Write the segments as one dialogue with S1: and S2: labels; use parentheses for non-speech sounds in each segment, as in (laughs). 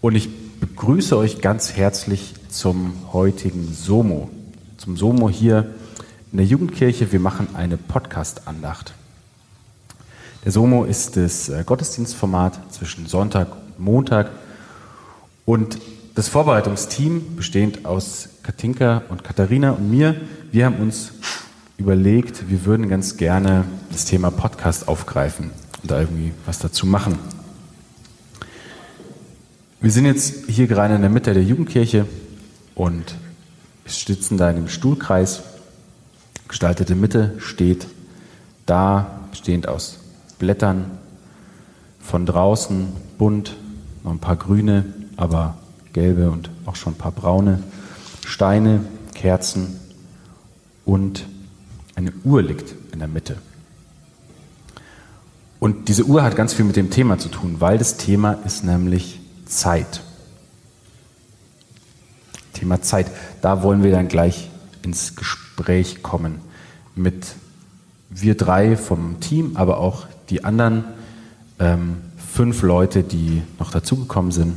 S1: und ich begrüße euch ganz herzlich zum heutigen Somo. Zum Somo hier in der Jugendkirche. Wir machen eine Podcast-Andacht. Der Somo ist das äh, Gottesdienstformat zwischen Sonntag und Montag und das Vorbereitungsteam, bestehend aus Katinka und Katharina und mir, wir haben uns überlegt, wir würden ganz gerne das Thema Podcast aufgreifen und da irgendwie was dazu machen. Wir sind jetzt hier gerade in der Mitte der Jugendkirche und sitzen da in einem Stuhlkreis. Gestaltete Mitte steht da, bestehend aus Blättern, von draußen bunt, noch ein paar grüne, aber gelbe und auch schon ein paar braune Steine, Kerzen und eine Uhr liegt in der Mitte. Und diese Uhr hat ganz viel mit dem Thema zu tun, weil das Thema ist nämlich Zeit. Thema Zeit. Da wollen wir dann gleich ins Gespräch kommen mit wir drei vom Team, aber auch die anderen ähm, fünf Leute, die noch dazugekommen sind,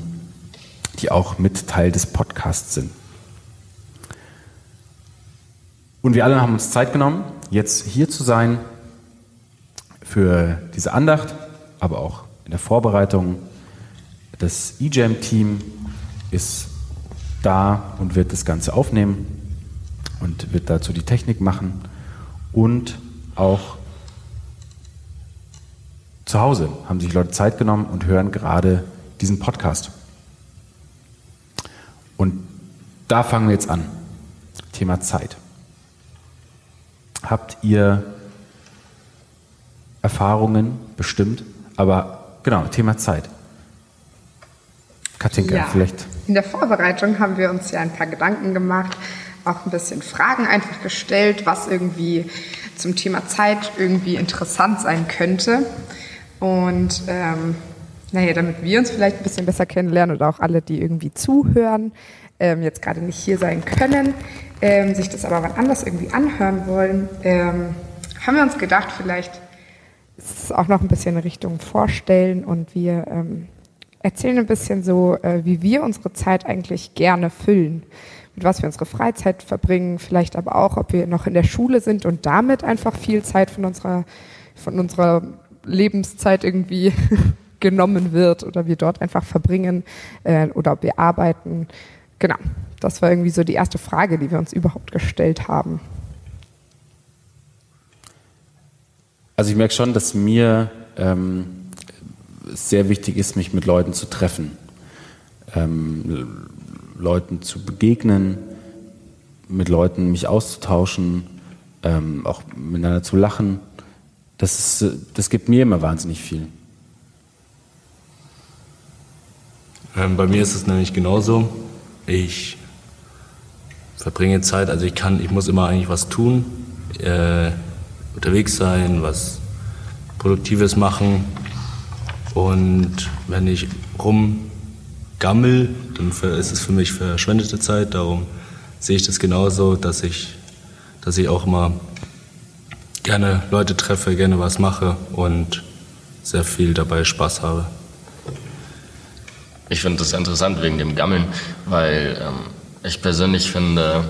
S1: die auch mit Teil des Podcasts sind. Und wir alle haben uns Zeit genommen, jetzt hier zu sein für diese Andacht, aber auch in der Vorbereitung. Das eJam-Team ist da und wird das Ganze aufnehmen und wird dazu die Technik machen. Und auch zu Hause haben sich Leute Zeit genommen und hören gerade diesen Podcast. Und da fangen wir jetzt an. Thema Zeit. Habt ihr Erfahrungen bestimmt? Aber genau, Thema Zeit.
S2: Katinka, ja. vielleicht. In der Vorbereitung haben wir uns ja ein paar Gedanken gemacht, auch ein bisschen Fragen einfach gestellt, was irgendwie zum Thema Zeit irgendwie interessant sein könnte. Und ähm, naja, damit wir uns vielleicht ein bisschen besser kennenlernen oder auch alle, die irgendwie zuhören, ähm, jetzt gerade nicht hier sein können, ähm, sich das aber wann anders irgendwie anhören wollen, ähm, haben wir uns gedacht, vielleicht ist es auch noch ein bisschen in Richtung Vorstellen und wir ähm, erzählen ein bisschen so, äh, wie wir unsere Zeit eigentlich gerne füllen, mit was wir unsere Freizeit verbringen, vielleicht aber auch, ob wir noch in der Schule sind und damit einfach viel Zeit von unserer, von unserer Lebenszeit irgendwie (laughs) genommen wird oder wir dort einfach verbringen äh, oder ob wir arbeiten. Genau, das war irgendwie so die erste Frage, die wir uns überhaupt gestellt haben.
S1: Also ich merke schon, dass mir ähm, sehr wichtig ist, mich mit Leuten zu treffen, ähm, Leuten zu begegnen, mit Leuten mich auszutauschen, ähm, auch miteinander zu lachen. Das, ist, das gibt mir immer wahnsinnig viel.
S3: Ähm, bei mir ist es nämlich genauso. Ich verbringe Zeit, also ich kann, ich muss immer eigentlich was tun, äh, unterwegs sein, was Produktives machen. Und wenn ich rumgammel, dann ist es für mich verschwendete Zeit. Darum sehe ich das genauso, dass ich, dass ich auch immer gerne Leute treffe, gerne was mache und sehr viel dabei Spaß habe.
S4: Ich finde das interessant wegen dem Gammeln, weil ähm, ich persönlich finde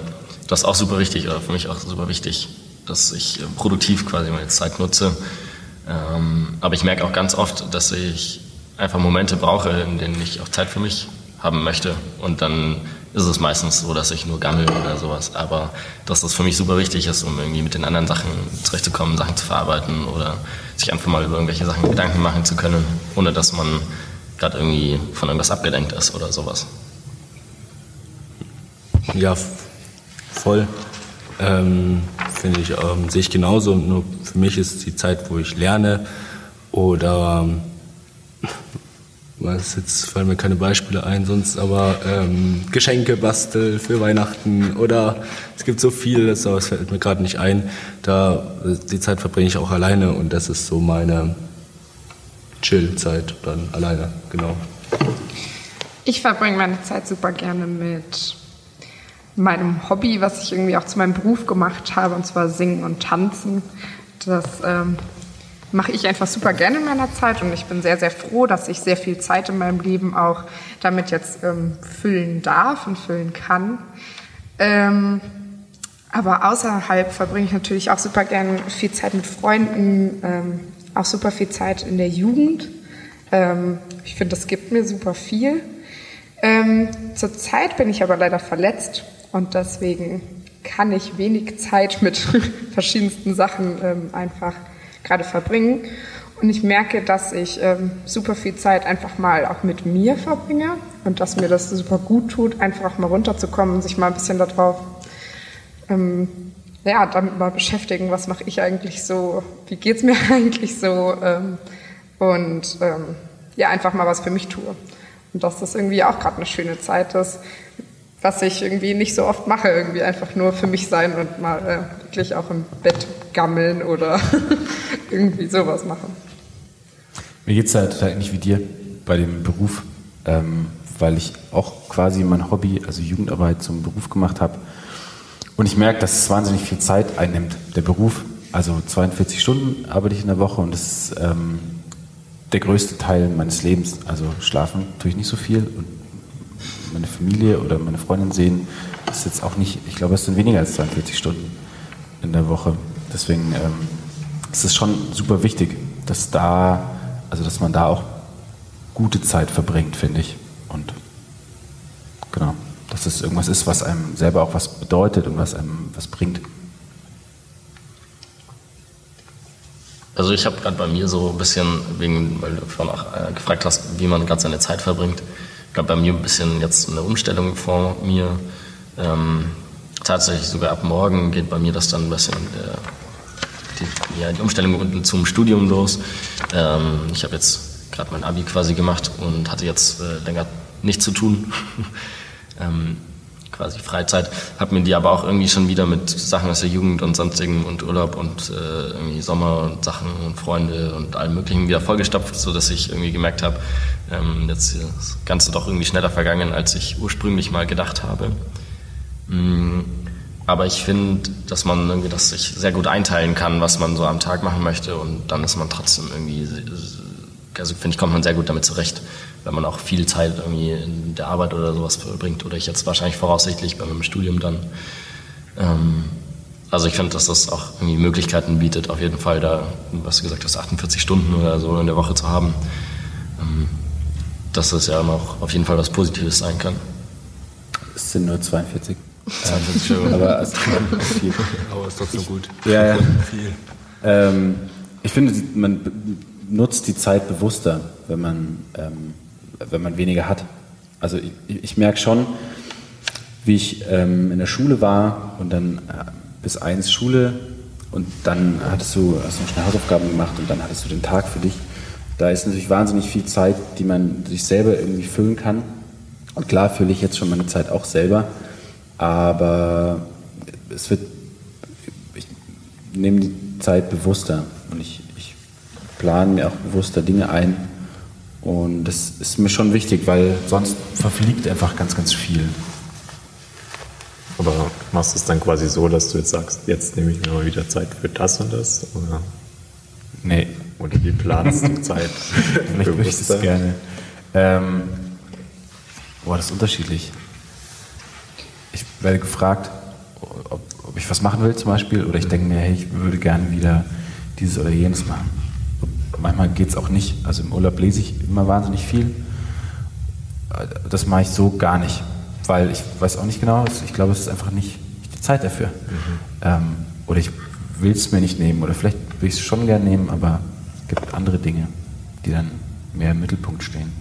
S4: das auch super wichtig oder für mich auch super wichtig, dass ich äh, produktiv quasi meine Zeit nutze. Ähm, aber ich merke auch ganz oft, dass ich einfach Momente brauche, in denen ich auch Zeit für mich haben möchte. Und dann ist es meistens so, dass ich nur gammel oder sowas. Aber dass das für mich super wichtig ist, um irgendwie mit den anderen Sachen zurechtzukommen, Sachen zu verarbeiten oder sich einfach mal über irgendwelche Sachen Gedanken machen zu können, ohne dass man gerade irgendwie von irgendwas abgelenkt ist oder sowas.
S3: Ja, voll. Ähm, Finde ich, ähm, sehe ich genauso. Nur für mich ist die Zeit, wo ich lerne oder ähm, (laughs) was jetzt fallen mir keine Beispiele ein, sonst aber ähm, Geschenke bastel für Weihnachten oder es gibt so viel, das, das fällt mir gerade nicht ein. Da die Zeit verbringe ich auch alleine und das ist so meine Chill-Zeit dann alleine, genau.
S2: Ich verbringe meine Zeit super gerne mit meinem Hobby, was ich irgendwie auch zu meinem Beruf gemacht habe, und zwar Singen und Tanzen. Das ähm, mache ich einfach super gerne in meiner Zeit und ich bin sehr, sehr froh, dass ich sehr viel Zeit in meinem Leben auch damit jetzt ähm, füllen darf und füllen kann. Ähm, aber außerhalb verbringe ich natürlich auch super gerne viel Zeit mit Freunden, ähm, auch super viel Zeit in der Jugend. Ähm, ich finde, das gibt mir super viel. Ähm, zurzeit bin ich aber leider verletzt und deswegen kann ich wenig Zeit mit (laughs) verschiedensten Sachen ähm, einfach gerade verbringen. Und ich merke, dass ich ähm, super viel Zeit einfach mal auch mit mir verbringe und dass mir das super gut tut, einfach auch mal runterzukommen und sich mal ein bisschen darauf, ähm, ja, damit mal beschäftigen, was mache ich eigentlich so, wie geht es mir (laughs) eigentlich so ähm, und ähm, ja, einfach mal was für mich tue. Und dass das irgendwie auch gerade eine schöne Zeit ist, was ich irgendwie nicht so oft mache, irgendwie einfach nur für mich sein und mal äh, wirklich auch im Bett gammeln oder (laughs) irgendwie sowas machen.
S1: Mir geht es halt total ähnlich wie dir bei dem Beruf, ähm, weil ich auch quasi mein Hobby, also Jugendarbeit, zum Beruf gemacht habe. Und ich merke, dass es wahnsinnig viel Zeit einnimmt, der Beruf. Also 42 Stunden arbeite ich in der Woche und das ist ähm, der größte Teil meines Lebens. Also schlafen tue ich nicht so viel und meine Familie oder meine Freundin sehen, ist jetzt auch nicht, ich glaube, es sind weniger als 42 Stunden in der Woche. Deswegen ähm, ist es schon super wichtig, dass da, also dass man da auch gute Zeit verbringt, finde ich. Und genau, dass es irgendwas ist, was einem selber auch was bedeutet und was einem was bringt.
S4: Also ich habe gerade bei mir so ein bisschen, wegen, weil du vorhin auch äh, gefragt hast, wie man gerade seine Zeit verbringt, glaube, bei mir ein bisschen jetzt eine Umstellung vor mir. Ähm, tatsächlich sogar ab morgen geht bei mir das dann ein bisschen äh, die, ja, die Umstellung zum Studium los. Ähm, ich habe jetzt gerade mein Abi quasi gemacht und hatte jetzt äh, länger nichts zu tun. (laughs) ähm, quasi Freizeit, habe mir die aber auch irgendwie schon wieder mit Sachen aus der Jugend und sonstigen und Urlaub und äh, irgendwie Sommer und Sachen und Freunde und allem möglichen wieder vollgestopft, sodass ich irgendwie gemerkt habe, ähm, jetzt ist das Ganze doch irgendwie schneller vergangen, als ich ursprünglich mal gedacht habe. Mm, aber ich finde, dass man irgendwie das sich sehr gut einteilen kann, was man so am Tag machen möchte und dann ist man trotzdem irgendwie, also finde ich, kommt man sehr gut damit zurecht wenn man auch viel Zeit irgendwie in der Arbeit oder sowas verbringt oder ich jetzt wahrscheinlich voraussichtlich bei meinem Studium dann. Ähm, also ich finde, dass das auch irgendwie Möglichkeiten bietet, auf jeden Fall da, was du gesagt hast, 48 Stunden oder so in der Woche zu haben. Ähm, dass das ja auch auf jeden Fall was Positives sein kann.
S1: Es sind nur 42.
S3: 42 Stunden.
S1: Aber es ist viel. (laughs)
S3: Aber ist trotzdem gut.
S1: Ja, ja.
S3: Viel.
S1: Ähm, ich finde, man nutzt die Zeit bewusster, wenn man ähm, wenn man weniger hat. Also ich, ich merke schon, wie ich ähm, in der Schule war und dann äh, bis eins Schule und dann hattest du, hast du schnell Hausaufgaben gemacht und dann hattest du den Tag für dich. Da ist natürlich wahnsinnig viel Zeit, die man sich selber irgendwie füllen kann. Und klar fülle ich jetzt schon meine Zeit auch selber, aber es wird, ich nehme die Zeit bewusster und ich, ich plane mir auch bewusster Dinge ein, und das ist mir schon wichtig, weil sonst verfliegt einfach ganz, ganz viel.
S5: Aber machst du es dann quasi so, dass du jetzt sagst, jetzt nehme ich mir mal wieder Zeit für das und das? Oder,
S1: nee.
S5: oder wie planst du Zeit?
S1: Vielleicht (laughs) würde ich das gerne. Ähm, boah, das ist unterschiedlich. Ich werde gefragt, ob, ob ich was machen will zum Beispiel, oder ich denke mir, hey, ich würde gerne wieder dieses oder jenes machen manchmal geht es auch nicht. Also im Urlaub lese ich immer wahnsinnig viel. Das mache ich so gar nicht, weil ich weiß auch nicht genau, ich glaube, es ist einfach nicht, die Zeit dafür. Mhm. Ähm, oder ich will es mir nicht nehmen oder vielleicht will ich es schon gerne nehmen, aber es gibt andere Dinge, die dann mehr im Mittelpunkt stehen.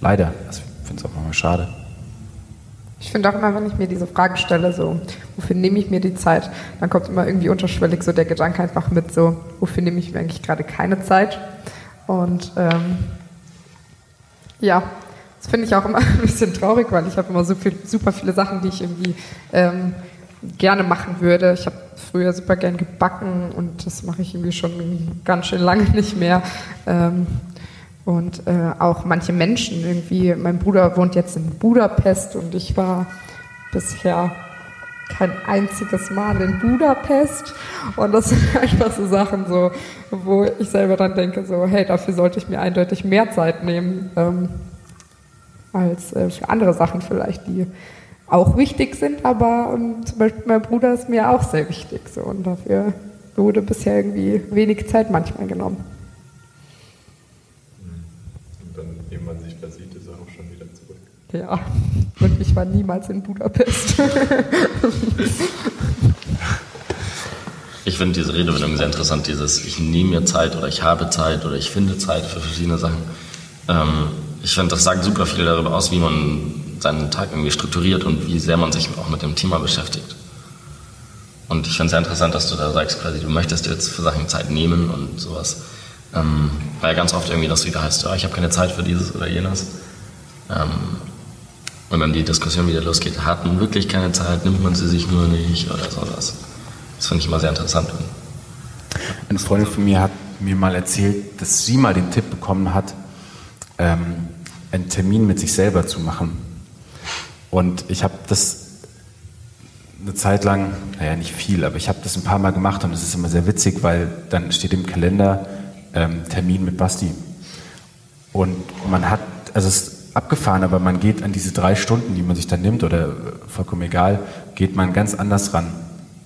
S1: Leider, also ich finde es auch manchmal schade.
S2: Ich finde auch immer, wenn ich mir diese Frage stelle, so, wofür nehme ich mir die Zeit, dann kommt immer irgendwie unterschwellig so der Gedanke einfach mit, so, wofür nehme ich mir eigentlich gerade keine Zeit? Und ähm, ja, das finde ich auch immer (laughs) ein bisschen traurig, weil ich habe immer so viel, super viele Sachen, die ich irgendwie ähm, gerne machen würde. Ich habe früher super gern gebacken und das mache ich irgendwie schon ganz schön lange nicht mehr. Ähm, und äh, auch manche Menschen irgendwie. Mein Bruder wohnt jetzt in Budapest und ich war bisher kein einziges Mal in Budapest. Und das (laughs) sind einfach so Sachen, so, wo ich selber dann denke, so, hey, dafür sollte ich mir eindeutig mehr Zeit nehmen, ähm, als äh, für andere Sachen vielleicht, die auch wichtig sind, aber ähm, zum Beispiel mein Bruder ist mir auch sehr wichtig. So, und dafür wurde bisher irgendwie wenig Zeit manchmal genommen.
S5: Und dann, ehe man sich da sieht, ist er auch schon wieder zurück.
S2: Ja, und ich war niemals in Budapest.
S4: Ich finde diese Redewendung sehr interessant, dieses ich nehme mir Zeit oder ich habe Zeit oder ich finde Zeit für verschiedene Sachen. Ähm, ich finde, das sagt super viel darüber aus, wie man seinen Tag irgendwie strukturiert und wie sehr man sich auch mit dem Thema beschäftigt. Und ich finde es sehr interessant, dass du da sagst, quasi, du möchtest jetzt für Sachen Zeit nehmen und sowas. Ähm, weil ganz oft irgendwie das wieder heißt, ja, ich habe keine Zeit für dieses oder jenes. Ähm, und dann die Diskussion wieder losgeht, hat man wirklich keine Zeit, nimmt man sie sich nur nicht oder sowas. Das finde ich immer sehr interessant.
S1: Eine Freundin von mir hat mir mal erzählt, dass sie mal den Tipp bekommen hat, ähm, einen Termin mit sich selber zu machen. Und ich habe das eine Zeit lang, naja, nicht viel, aber ich habe das ein paar Mal gemacht und es ist immer sehr witzig, weil dann steht im Kalender ähm, Termin mit Basti. Und man hat, also es abgefahren, aber man geht an diese drei Stunden, die man sich dann nimmt, oder vollkommen egal, geht man ganz anders ran,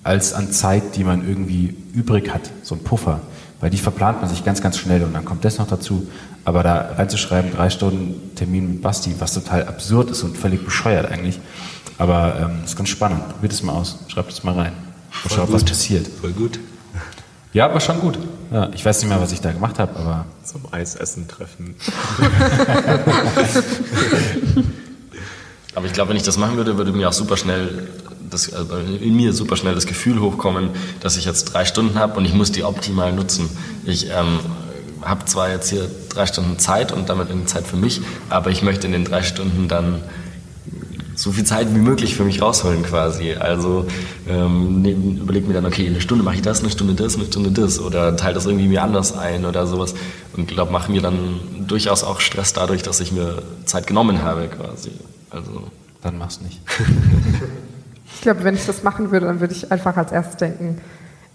S1: als an Zeit, die man irgendwie übrig hat, so ein Puffer. Weil die verplant man sich ganz, ganz schnell und dann kommt das noch dazu. Aber da reinzuschreiben, drei Stunden Termin mit Basti, was total absurd ist und völlig bescheuert eigentlich. Aber ähm, ist ganz spannend. Probiert es mal aus. Schreibt es mal rein. Mal schauen, was passiert.
S3: Voll gut.
S1: Ja, war schon gut. Ja, ich weiß nicht mehr, was ich da gemacht habe, aber
S5: Zum Eisessen treffen.
S4: Aber ich glaube, wenn ich das machen würde, würde mir auch super schnell das, also in mir super schnell das Gefühl hochkommen, dass ich jetzt drei Stunden habe und ich muss die optimal nutzen. Ich ähm, habe zwar jetzt hier drei Stunden Zeit und damit irgendwie Zeit für mich, aber ich möchte in den drei Stunden dann so viel Zeit wie möglich für mich rausholen quasi. Also ähm, nehm, überleg mir dann, okay, eine Stunde mache ich das, eine Stunde das, eine Stunde das oder teile das irgendwie mir anders ein oder sowas. Und glaube, mache mir dann durchaus auch Stress dadurch, dass ich mir Zeit genommen habe quasi. Also
S1: dann mach's nicht. (laughs)
S2: Ich glaube, wenn ich das machen würde, dann würde ich einfach als erstes denken,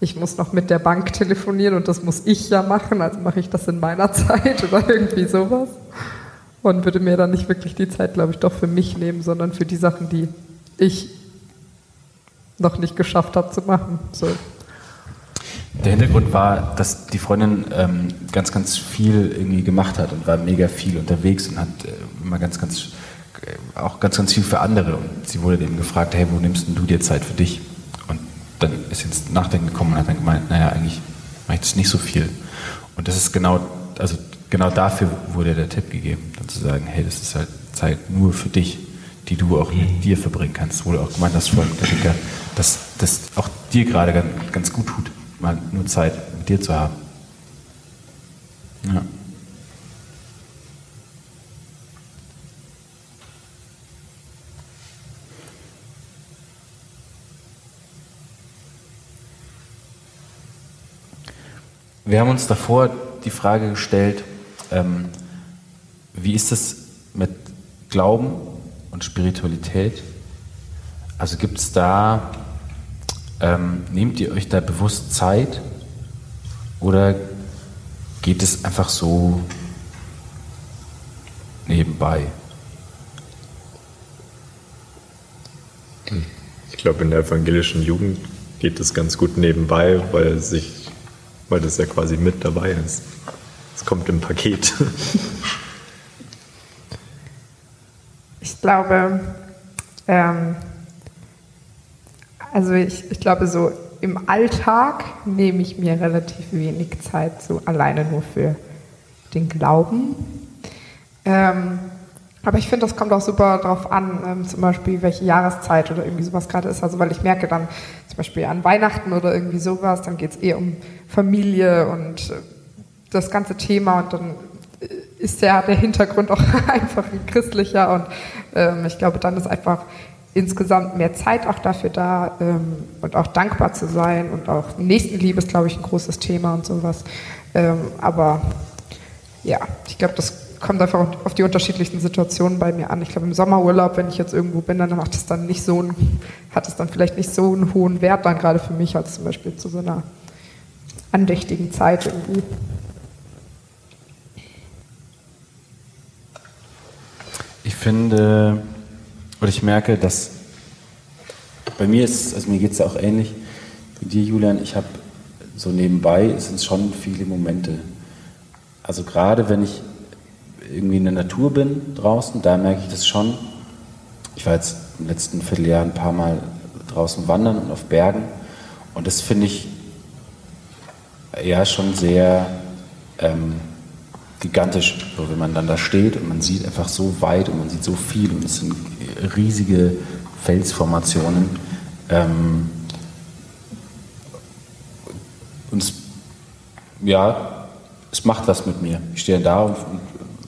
S2: ich muss noch mit der Bank telefonieren und das muss ich ja machen, also mache ich das in meiner (laughs) Zeit oder irgendwie sowas. Und würde mir dann nicht wirklich die Zeit, glaube ich, doch für mich nehmen, sondern für die Sachen, die ich noch nicht geschafft habe zu machen. So.
S1: Der Hintergrund war, dass die Freundin ähm, ganz, ganz viel irgendwie gemacht hat und war mega viel unterwegs und hat äh, immer ganz, ganz, äh, auch ganz, ganz viel für andere. Und sie wurde eben gefragt, hey, wo nimmst du dir Zeit für dich? Und dann ist ins Nachdenken gekommen und hat dann gemeint, naja, eigentlich mache ich das nicht so viel. Und das ist genau, also genau dafür wurde der Tipp gegeben, dann zu sagen, hey, das ist halt Zeit nur für dich, die du auch mit dir verbringen kannst. Wo du auch gemeint hast vorhin, dass das auch dir gerade ganz, ganz gut tut, mal nur Zeit mit dir zu haben. Ja. Wir haben uns davor die Frage gestellt, ähm, wie ist es mit Glauben und Spiritualität? Also gibt es da, ähm, nehmt ihr euch da bewusst Zeit oder geht es einfach so nebenbei?
S5: Ich glaube, in der evangelischen Jugend geht es ganz gut nebenbei, weil sich, weil das ja quasi mit dabei ist. Es kommt im Paket.
S2: Ich glaube, ähm, also ich, ich glaube, so im Alltag nehme ich mir relativ wenig Zeit so alleine nur für den Glauben. Ähm, aber ich finde, das kommt auch super drauf an, ähm, zum Beispiel, welche Jahreszeit oder irgendwie sowas gerade ist. Also, weil ich merke dann zum Beispiel an Weihnachten oder irgendwie sowas, dann geht es eher um Familie und äh, das ganze Thema und dann ist ja der Hintergrund auch (laughs) einfach ein christlicher und ähm, ich glaube, dann ist einfach insgesamt mehr Zeit auch dafür da ähm, und auch dankbar zu sein und auch Nächstenliebe ist, glaube ich, ein großes Thema und sowas. Ähm, aber ja, ich glaube, das kommt einfach auf die unterschiedlichsten Situationen bei mir an. Ich glaube, im Sommerurlaub, wenn ich jetzt irgendwo bin, dann macht es dann nicht so einen, hat es dann vielleicht nicht so einen hohen Wert dann gerade für mich, als zum Beispiel zu so einer andächtigen Zeit irgendwie.
S1: Ich finde, oder ich merke, dass bei mir ist, also mir geht es ja auch ähnlich wie dir, Julian, ich habe so nebenbei, sind es schon viele Momente. Also gerade wenn ich irgendwie in der Natur bin draußen, da merke ich das schon. Ich war jetzt im letzten Vierteljahr ein paar Mal draußen wandern und auf Bergen und das finde ich ja schon sehr ähm, gigantisch, so wenn man dann da steht und man sieht einfach so weit und man sieht so viel und es sind riesige Felsformationen. Ähm, und es, ja, es macht was mit mir. Ich stehe da und, und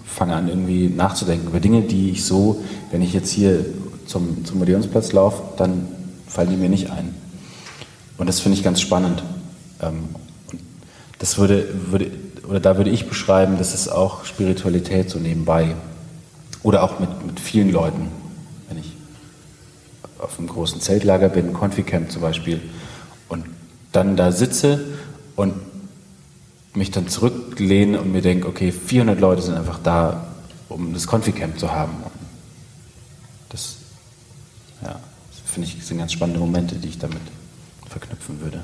S1: fange an, irgendwie nachzudenken über Dinge, die ich so, wenn ich jetzt hier zum, zum Odeonsplatz laufe, dann fallen die mir nicht ein. Und das finde ich ganz spannend. Ähm, das würde, würde, oder da würde ich beschreiben, das ist auch Spiritualität so nebenbei. Oder auch mit, mit vielen Leuten. Wenn ich auf einem großen Zeltlager bin, Conficamp zum Beispiel, und dann da sitze und mich dann zurücklehne und mir denke, okay, 400 Leute sind einfach da, um das Conficamp zu haben. Das, ja, finde ich, sind ganz spannende Momente, die ich damit verknüpfen würde.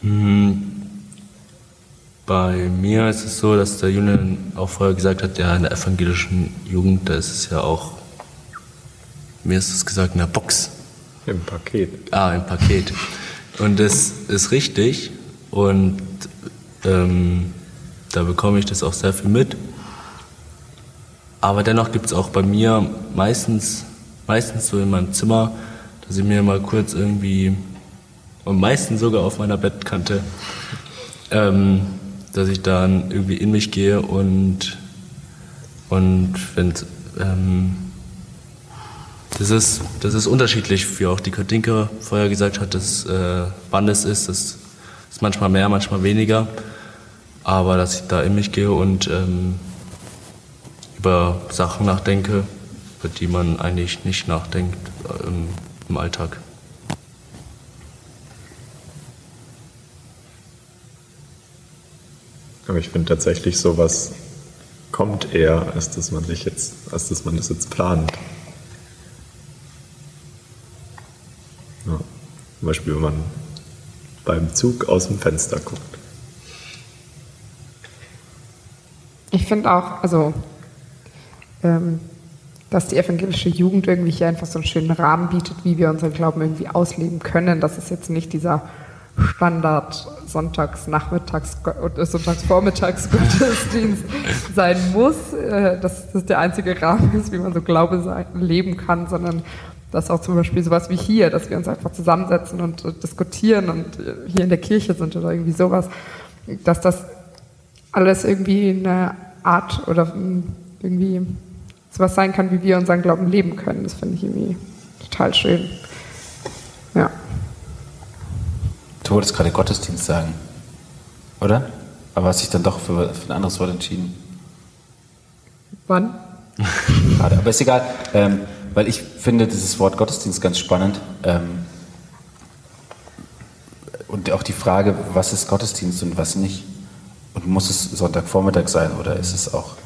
S3: Hm. Bei mir ist es so, dass der Julian auch vorher gesagt hat, ja, in der evangelischen Jugend, da ist es ja auch, mir ist es gesagt, in der Box.
S5: Im Paket.
S3: Ah, im Paket. Und das ist richtig. Und ähm, da bekomme ich das auch sehr viel mit. Aber dennoch gibt es auch bei mir meistens, meistens so in meinem Zimmer, dass ich mir mal kurz irgendwie, und meistens sogar auf meiner Bettkante, ähm, dass ich dann irgendwie in mich gehe und, und wenn ähm, das ist, das ist unterschiedlich, wie auch die Katinka vorher gesagt hat, dass, äh, wann es ist. Das ist manchmal mehr, manchmal weniger. Aber dass ich da in mich gehe und ähm, über Sachen nachdenke, über die man eigentlich nicht nachdenkt ähm, im Alltag.
S5: Aber ich finde tatsächlich sowas kommt eher, als dass man sich jetzt, als dass man das jetzt plant. Ja. Zum Beispiel, wenn man beim Zug aus dem Fenster guckt.
S2: Ich finde auch, also, ähm, dass die evangelische Jugend irgendwie hier einfach so einen schönen Rahmen bietet, wie wir unseren Glauben irgendwie ausleben können. Das ist jetzt nicht dieser Standard sonntags nachmittags oder sonntagsvormittags (laughs) Gottesdienst sein muss, äh, dass das der einzige Rahmen ist, wie man so Glaube sein, leben kann, sondern dass auch zum Beispiel sowas wie hier, dass wir uns einfach zusammensetzen und äh, diskutieren und äh, hier in der Kirche sind oder irgendwie sowas, dass das alles irgendwie eine Art oder irgendwie sowas sein kann, wie wir unseren Glauben leben können. Das finde ich irgendwie total schön. Ja.
S1: Du wolltest gerade Gottesdienst sagen, oder? Aber hast dich dann doch für, für ein anderes Wort entschieden.
S2: Wann?
S1: Gerade, aber ist egal, ähm, weil ich finde dieses Wort Gottesdienst ganz spannend. Ähm, und auch die Frage, was ist Gottesdienst und was nicht? Und muss es Sonntagvormittag sein oder ist es auch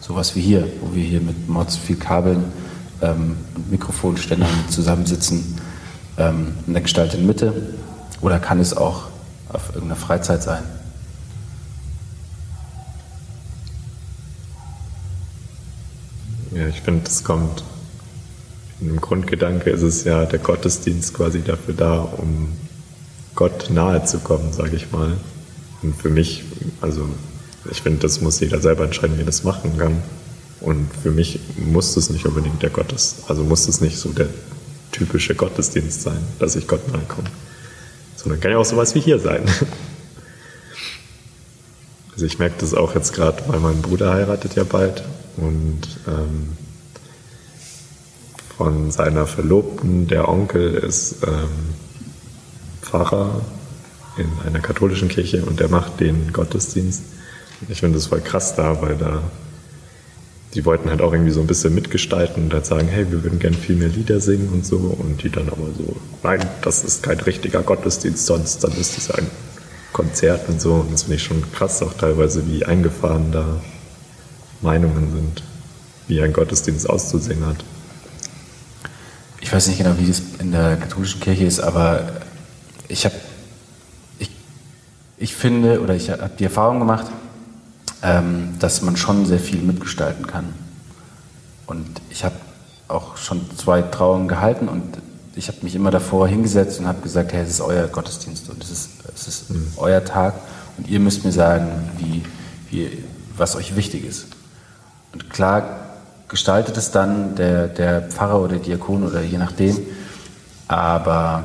S1: sowas wie hier, wo wir hier mit Mods viel Kabeln ähm, und Mikrofonständern zusammensitzen, ähm, in der Gestalt in Mitte? Oder kann es auch auf irgendeiner Freizeit sein?
S5: Ja, ich finde, das kommt. Im Grundgedanke ist es ja der Gottesdienst quasi dafür da, um Gott nahe zu kommen, sage ich mal. Und für mich, also ich finde, das muss jeder selber entscheiden, wie er das machen kann. Und für mich muss das nicht unbedingt der Gottes, also muss es nicht so der typische Gottesdienst sein, dass ich Gott nahe komme. Sondern kann ja auch sowas wie hier sein. (laughs) Also ich merke das auch jetzt gerade, weil mein Bruder heiratet ja bald und ähm, von seiner Verlobten, der Onkel ist ähm, Pfarrer in einer katholischen Kirche und der macht den Gottesdienst. Ich finde das voll krass da, weil da die wollten halt auch irgendwie so ein bisschen mitgestalten und halt sagen, hey, wir würden gerne viel mehr Lieder singen und so. Und die dann aber so, nein, das ist kein richtiger Gottesdienst, sonst dann ist das ein Konzert und so. Und das finde ich schon krass, auch teilweise, wie eingefahren da Meinungen sind, wie ein Gottesdienst auszusehen hat.
S1: Ich weiß nicht genau, wie das in der katholischen Kirche ist, aber ich habe, ich, ich finde, oder ich habe die Erfahrung gemacht, ähm, dass man schon sehr viel mitgestalten kann. Und ich habe auch schon zwei Trauungen gehalten und ich habe mich immer davor hingesetzt und habe gesagt, hey, es ist euer Gottesdienst und es ist, es ist mhm. euer Tag und ihr müsst mir sagen, wie, wie, was euch wichtig ist. Und klar gestaltet es dann der, der Pfarrer oder Diakon oder je nachdem, aber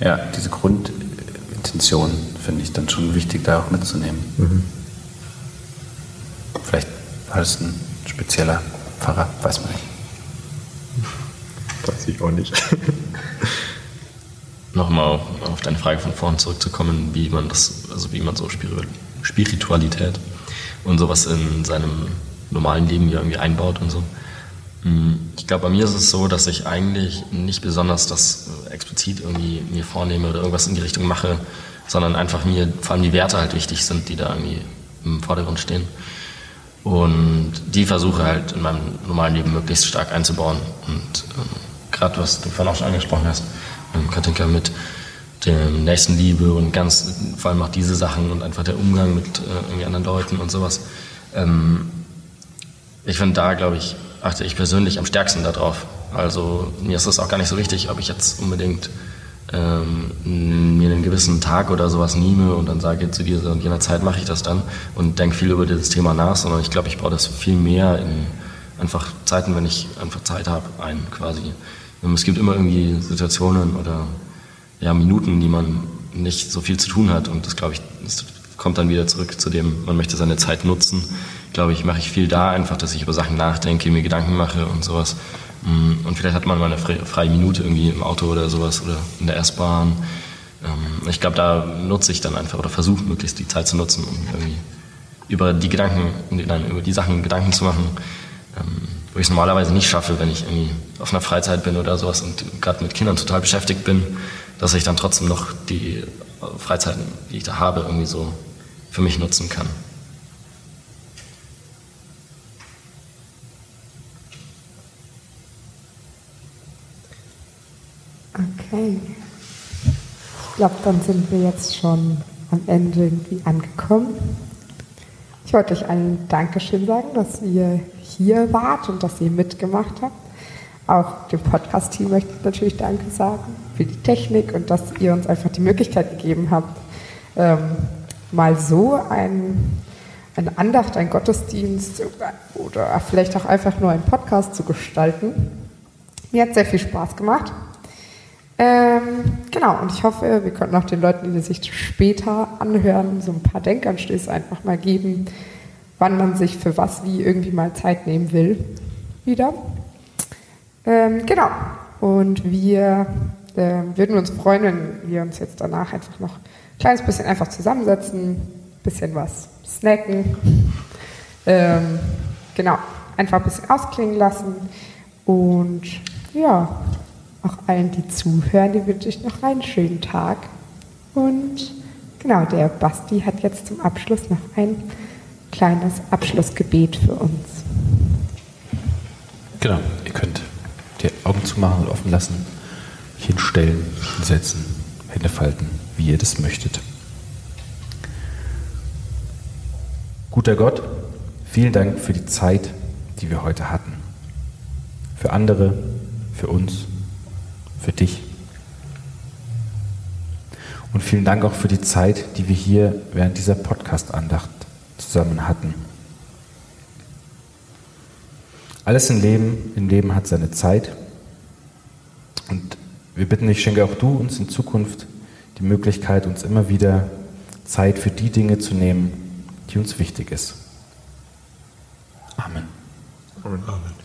S1: ja, diese Grundintention finde ich dann schon wichtig, da auch mitzunehmen. Mhm. Vielleicht war es ein spezieller Pfarrer, weiß man nicht.
S5: Weiß ich auch nicht. (laughs)
S4: Nochmal auf deine Frage von vorhin zurückzukommen, wie man das, also wie man so Spiritualität und sowas in seinem normalen Leben ja irgendwie einbaut und so. Hm, ich glaube, bei mir ist es so, dass ich eigentlich nicht besonders das explizit irgendwie mir vornehme oder irgendwas in die Richtung mache, sondern einfach mir vor allem die Werte halt wichtig sind, die da irgendwie im Vordergrund stehen. Und die versuche halt in meinem normalen Leben möglichst stark einzubauen. Und ähm, gerade was du vorhin auch schon angesprochen hast, ähm, Katinka, mit der Nächstenliebe und ganz, vor allem auch diese Sachen und einfach der Umgang mit äh, irgendwie anderen Leuten und sowas. Ähm, ich finde, da, glaube ich, achte ich persönlich am stärksten darauf. Also mir ist es auch gar nicht so wichtig, ob ich jetzt unbedingt ähm, mir einen gewissen Tag oder sowas nehme und dann sage, zu dieser und jener Zeit mache ich das dann und denke viel über dieses Thema nach, sondern ich glaube, ich baue das viel mehr in einfach Zeiten, wenn ich einfach Zeit habe, ein quasi. Ähm, es gibt immer irgendwie Situationen oder ja, Minuten, die man nicht so viel zu tun hat und das glaube ich, das kommt dann wieder zurück zu dem, man möchte seine Zeit nutzen. Glaube ich, mache ich viel da einfach, dass ich über Sachen nachdenke, mir Gedanken mache und sowas und vielleicht hat man mal eine freie Minute irgendwie im Auto oder sowas oder in der S-Bahn. Ähm, ich glaube, da nutze ich dann einfach oder versuche möglichst die Zeit zu nutzen, um irgendwie über die Gedanken, nein, über die Sachen Gedanken zu machen, ähm, wo ich es normalerweise nicht schaffe, wenn ich irgendwie auf einer Freizeit bin oder sowas und gerade mit Kindern total beschäftigt bin, dass ich dann trotzdem noch die Freizeiten, die ich da habe, irgendwie so für mich nutzen kann.
S2: Okay. Ich glaube, dann sind wir jetzt schon am Ende irgendwie angekommen. Ich wollte euch allen Dankeschön sagen, dass ihr hier wart und dass ihr mitgemacht habt. Auch dem Podcast-Team möchte ich natürlich Danke sagen für die Technik und dass ihr uns einfach die Möglichkeit gegeben habt, ähm, mal so ein, eine Andacht, ein Gottesdienst oder vielleicht auch einfach nur einen Podcast zu gestalten. Mir hat sehr viel Spaß gemacht. Ähm, genau, und ich hoffe, wir konnten auch den Leuten, die sich später anhören, so ein paar Denkanstöße einfach mal geben, wann man sich für was wie irgendwie mal Zeit nehmen will. Wieder. Ähm, genau. Und wir äh, würden uns freuen, wenn wir uns jetzt danach einfach noch ein kleines bisschen einfach zusammensetzen, ein bisschen was snacken. Ähm, genau, einfach ein bisschen ausklingen lassen. Und ja, auch allen, die zuhören, die wünsche ich noch einen schönen Tag. Und genau, der Basti hat jetzt zum Abschluss noch ein kleines Abschlussgebet für uns.
S1: Genau, ihr könnt die Augen zumachen und offen lassen, hinstellen, hinsetzen, Hände falten, wie ihr das möchtet. Guter Gott, vielen Dank für die Zeit, die wir heute hatten. Für andere, für uns für dich. Und vielen Dank auch für die Zeit, die wir hier während dieser Podcast-Andacht zusammen hatten. Alles im Leben, im Leben hat seine Zeit. Und wir bitten dich, schenke auch du uns in Zukunft die Möglichkeit, uns immer wieder Zeit für die Dinge zu nehmen, die uns wichtig ist. Amen. Amen.